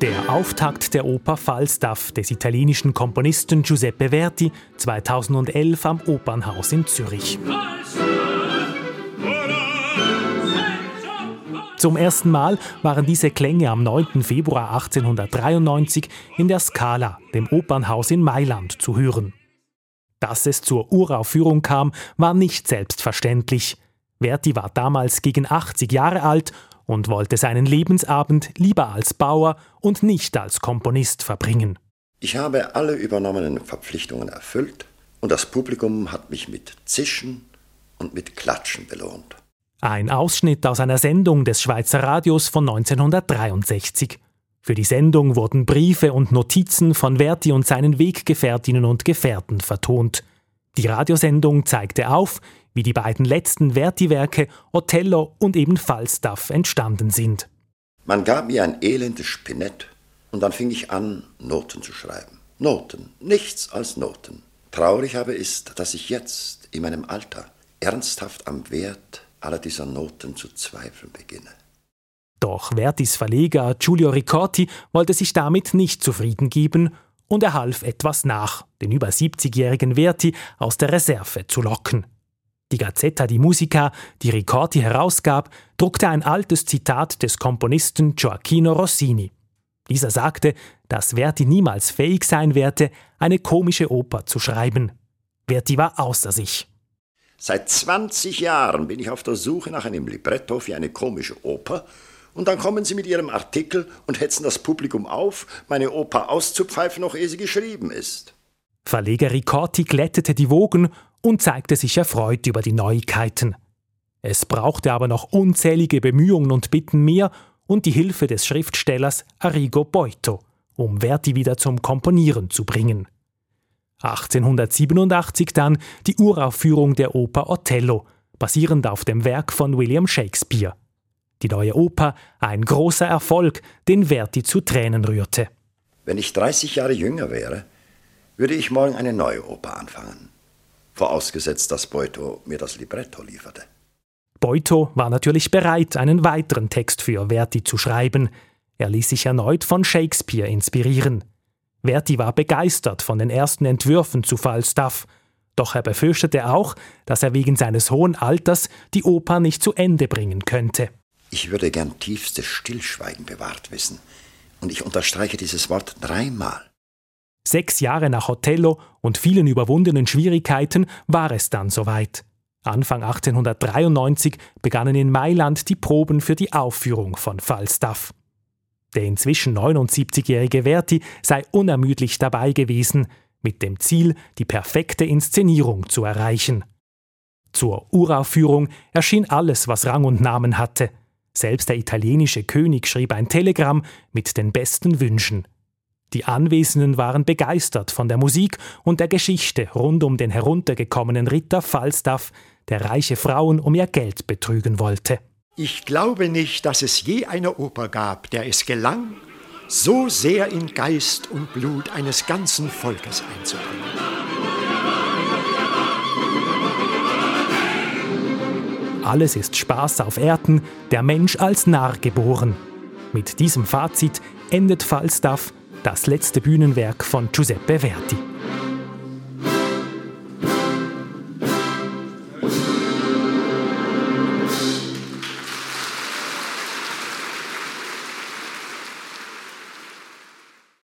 Der Auftakt der Oper Falstaff des italienischen Komponisten Giuseppe Verdi 2011 am Opernhaus in Zürich. Zum ersten Mal waren diese Klänge am 9. Februar 1893 in der Scala, dem Opernhaus in Mailand, zu hören. Dass es zur Uraufführung kam, war nicht selbstverständlich. Verdi war damals gegen 80 Jahre alt und wollte seinen Lebensabend lieber als Bauer und nicht als Komponist verbringen. Ich habe alle übernommenen Verpflichtungen erfüllt und das Publikum hat mich mit Zischen und mit Klatschen belohnt. Ein Ausschnitt aus einer Sendung des Schweizer Radios von 1963. Für die Sendung wurden Briefe und Notizen von Verti und seinen Weggefährtinnen und Gefährten vertont. Die Radiosendung zeigte auf, wie die beiden letzten Verti-Werke Othello und eben Falstaff entstanden sind. Man gab mir ein elendes Spinett und dann fing ich an, Noten zu schreiben. Noten, nichts als Noten. Traurig aber ist, dass ich jetzt in meinem Alter ernsthaft am Wert aller dieser Noten zu zweifeln beginne. Doch Vertis Verleger Giulio Ricordi wollte sich damit nicht zufrieden geben und er half etwas nach, den über 70-jährigen Verti aus der Reserve zu locken. Die Gazzetta di Musica, die Ricordi herausgab, druckte ein altes Zitat des Komponisten Gioacchino Rossini. Dieser sagte, dass Verti niemals fähig sein werde, eine komische Oper zu schreiben. Verti war außer sich. Seit 20 Jahren bin ich auf der Suche nach einem Libretto für eine komische Oper, und dann kommen Sie mit Ihrem Artikel und hetzen das Publikum auf, meine Oper auszupfeifen, noch ehe sie geschrieben ist. Verleger Ricordi glättete die Wogen und zeigte sich erfreut über die Neuigkeiten. Es brauchte aber noch unzählige Bemühungen und Bitten mehr und die Hilfe des Schriftstellers Arrigo Boito, um Verdi wieder zum Komponieren zu bringen. 1887 dann die Uraufführung der Oper Othello, basierend auf dem Werk von William Shakespeare. Die neue Oper ein großer Erfolg, den Verdi zu Tränen rührte. Wenn ich 30 Jahre jünger wäre, würde ich morgen eine neue Oper anfangen vorausgesetzt, dass Beuto mir das Libretto lieferte. Beuto war natürlich bereit, einen weiteren Text für Verdi zu schreiben. Er ließ sich erneut von Shakespeare inspirieren. Verdi war begeistert von den ersten Entwürfen zu Falstaff, doch er befürchtete auch, dass er wegen seines hohen Alters die Oper nicht zu Ende bringen könnte. Ich würde gern tiefstes Stillschweigen bewahrt wissen, und ich unterstreiche dieses Wort dreimal. Sechs Jahre nach Othello und vielen überwundenen Schwierigkeiten war es dann soweit. Anfang 1893 begannen in Mailand die Proben für die Aufführung von Falstaff. Der inzwischen 79-jährige Verti sei unermüdlich dabei gewesen, mit dem Ziel, die perfekte Inszenierung zu erreichen. Zur Uraufführung erschien alles, was Rang und Namen hatte. Selbst der italienische König schrieb ein Telegramm mit den besten Wünschen. Die Anwesenden waren begeistert von der Musik und der Geschichte rund um den heruntergekommenen Ritter Falstaff, der reiche Frauen um ihr Geld betrügen wollte. Ich glaube nicht, dass es je eine Oper gab, der es gelang, so sehr in Geist und Blut eines ganzen Volkes einzubringen. Alles ist Spaß auf Erden, der Mensch als Narr geboren. Mit diesem Fazit endet Falstaff das letzte Bühnenwerk von Giuseppe Verdi.